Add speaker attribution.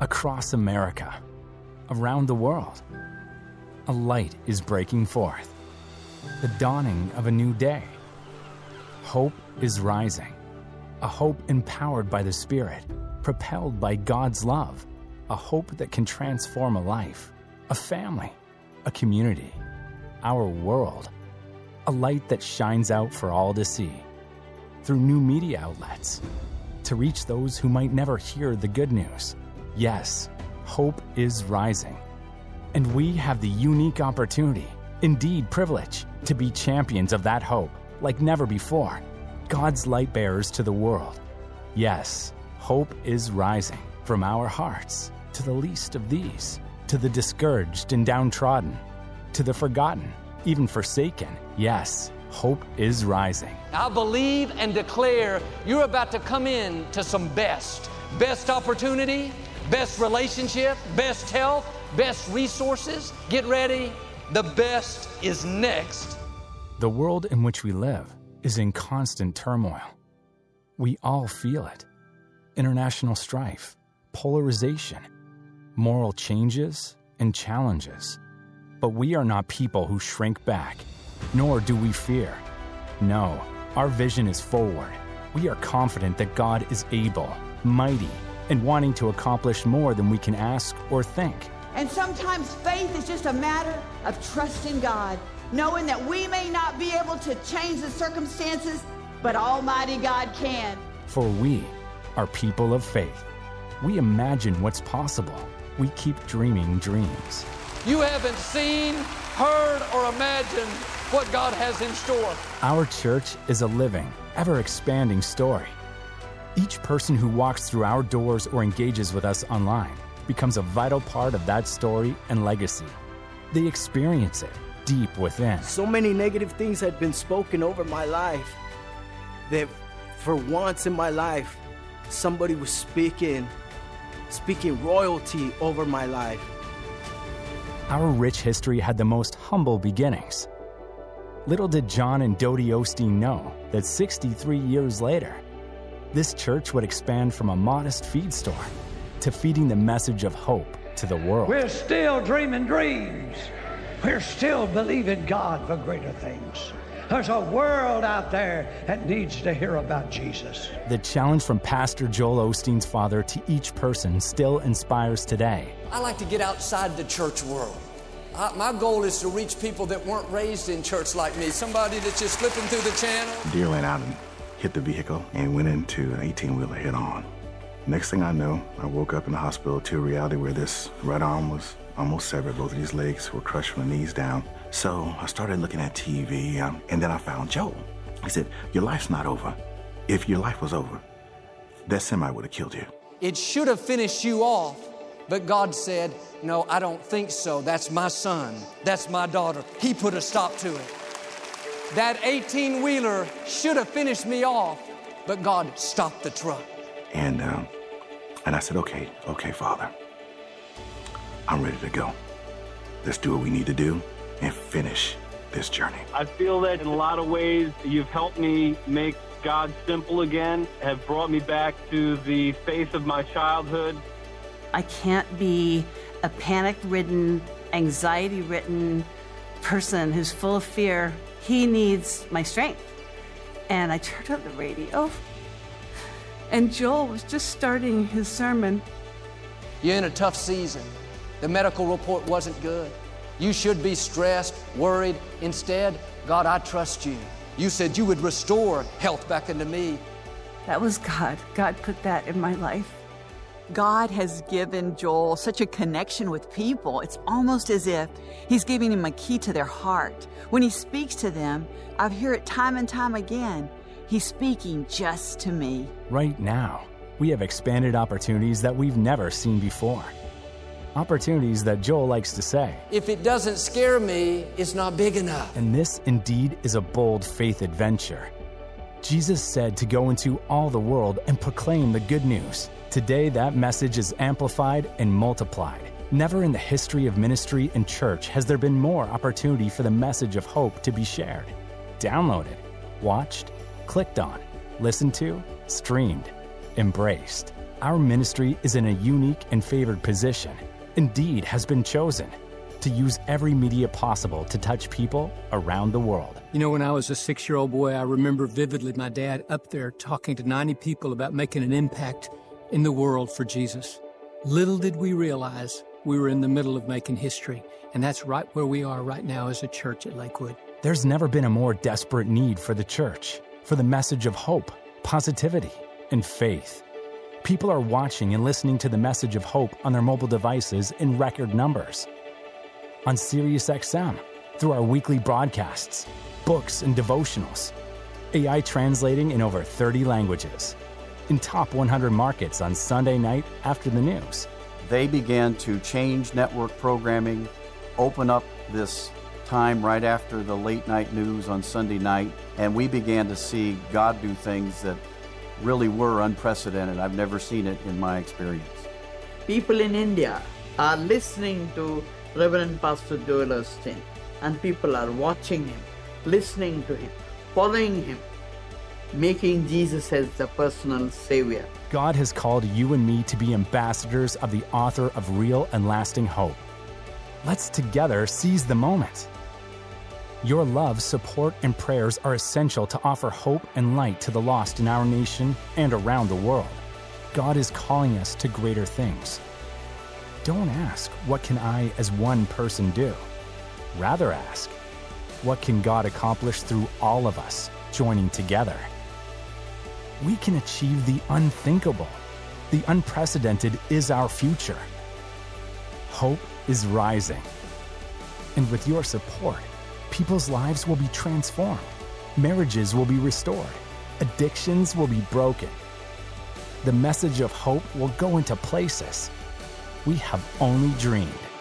Speaker 1: across America, around the world, a light is breaking forth. The dawning of a new day. Hope is rising. A hope empowered by the Spirit, propelled by God's love. A hope that can transform a life, a family, a community, our world. A light that shines out for all to see through new media outlets to reach those who might never hear the good news. Yes, hope is rising. And we have the unique opportunity, indeed privilege, to be champions of that hope like never before. God's light bearers to the world. Yes, hope is rising from our hearts to the least of these, to the discouraged and downtrodden, to the forgotten, even forsaken. Yes, hope is rising.
Speaker 2: I believe and declare you're about to come in to some best. Best opportunity, best relationship, best health, best resources. Get ready. The best is next.
Speaker 1: The world in which we live is in constant turmoil. We all feel it international strife, polarization, moral changes, and challenges. But we are not people who shrink back, nor do we fear. No, our vision is forward. We are confident that God is able, mighty, and wanting to accomplish more than we can ask or think.
Speaker 3: And sometimes faith is just a matter of trusting God, knowing that we may not be able to change the circumstances, but Almighty God can.
Speaker 1: For we are people of faith. We imagine what's possible. We keep dreaming dreams.
Speaker 2: You haven't seen, heard, or imagined what God has in store.
Speaker 1: Our church is a living, ever expanding story. Each person who walks through our doors or engages with us online becomes a vital part of that story and legacy. They experience it deep within.
Speaker 4: So many negative things had been spoken over my life that for once in my life, somebody was speaking, speaking royalty over my life.
Speaker 1: Our rich history had the most humble beginnings. Little did John and Dodie Osteen know that 63 years later, this church would expand from a modest feed store to feeding the message of hope to the world.
Speaker 5: We're still dreaming dreams. We're still believing God for greater things. There's a world out there that needs to hear about Jesus.
Speaker 1: The challenge from Pastor Joel Osteen's father to each person still inspires today.
Speaker 2: I like to get outside the church world. I, my goal is to reach people that weren't raised in church like me. Somebody that's just flipping through the channel.
Speaker 6: Deer went out and hit the vehicle and went into an 18 wheeler head on. Next thing I know, I woke up in the hospital to a reality where this right arm was almost severed. Both of these legs were crushed from the knees down. So I started looking at TV, um, and then I found Joel. He said, Your life's not over. If your life was over, that semi would have killed you.
Speaker 2: It should have finished you off, but God said, No, I don't think so. That's my son. That's my daughter. He put a stop to it. That 18 wheeler should have finished me off, but God stopped the truck.
Speaker 6: And, um, and I said, Okay, okay, Father. I'm ready to go. Let's do what we need to do and finish this journey.
Speaker 7: I feel that in a lot of ways you've helped me make God simple again, have brought me back to the faith of my childhood.
Speaker 8: I can't be a panic ridden, anxiety ridden person who's full of fear. He needs my strength. And I turned on the radio, and Joel was just starting his sermon.
Speaker 2: You're in a tough season. The medical report wasn't good. You should be stressed, worried. Instead, God, I trust you. You said you would restore health back into me.
Speaker 8: That was God. God put that in my life.
Speaker 9: God has given Joel such a connection with people. It's almost as if he's giving him a key to their heart. When he speaks to them, I hear it time and time again. He's speaking just to me.
Speaker 1: Right now, we have expanded opportunities that we've never seen before. Opportunities that Joel likes to say.
Speaker 2: If it doesn't scare me, it's not big enough.
Speaker 1: And this indeed is a bold faith adventure. Jesus said to go into all the world and proclaim the good news. Today, that message is amplified and multiplied. Never in the history of ministry and church has there been more opportunity for the message of hope to be shared. Downloaded, watched, clicked on, listened to, streamed, embraced. Our ministry is in a unique and favored position, indeed, has been chosen to use every media possible to touch people around the world.
Speaker 10: You know, when I was a six year old boy, I remember vividly my dad up there talking to 90 people about making an impact in the world for Jesus. Little did we realize we were in the middle of making history, and that's right where we are right now as a church at Lakewood.
Speaker 1: There's never been a more desperate need for the church, for the message of hope, positivity, and faith. People are watching and listening to the message of hope on their mobile devices in record numbers. On SiriusXM, through our weekly broadcasts, books, and devotionals. AI translating in over 30 languages. In top 100 markets on Sunday night after the news.
Speaker 11: They began to change network programming, open up this time right after the late night news on Sunday night, and we began to see God do things that really were unprecedented. I've never seen it in my experience.
Speaker 12: People in India are listening to Reverend Pastor Joel Osteen, and people are watching him, listening to him, following him, making Jesus as the personal Savior.
Speaker 1: God has called you and me to be ambassadors of the author of real and lasting hope. Let's together seize the moment. Your love, support, and prayers are essential to offer hope and light to the lost in our nation and around the world. God is calling us to greater things. Don't ask, What can I as one person do? Rather ask, What can God accomplish through all of us joining together? We can achieve the unthinkable. The unprecedented is our future. Hope is rising. And with your support, people's lives will be transformed, marriages will be restored, addictions will be broken. The message of hope will go into places we have only dreamed.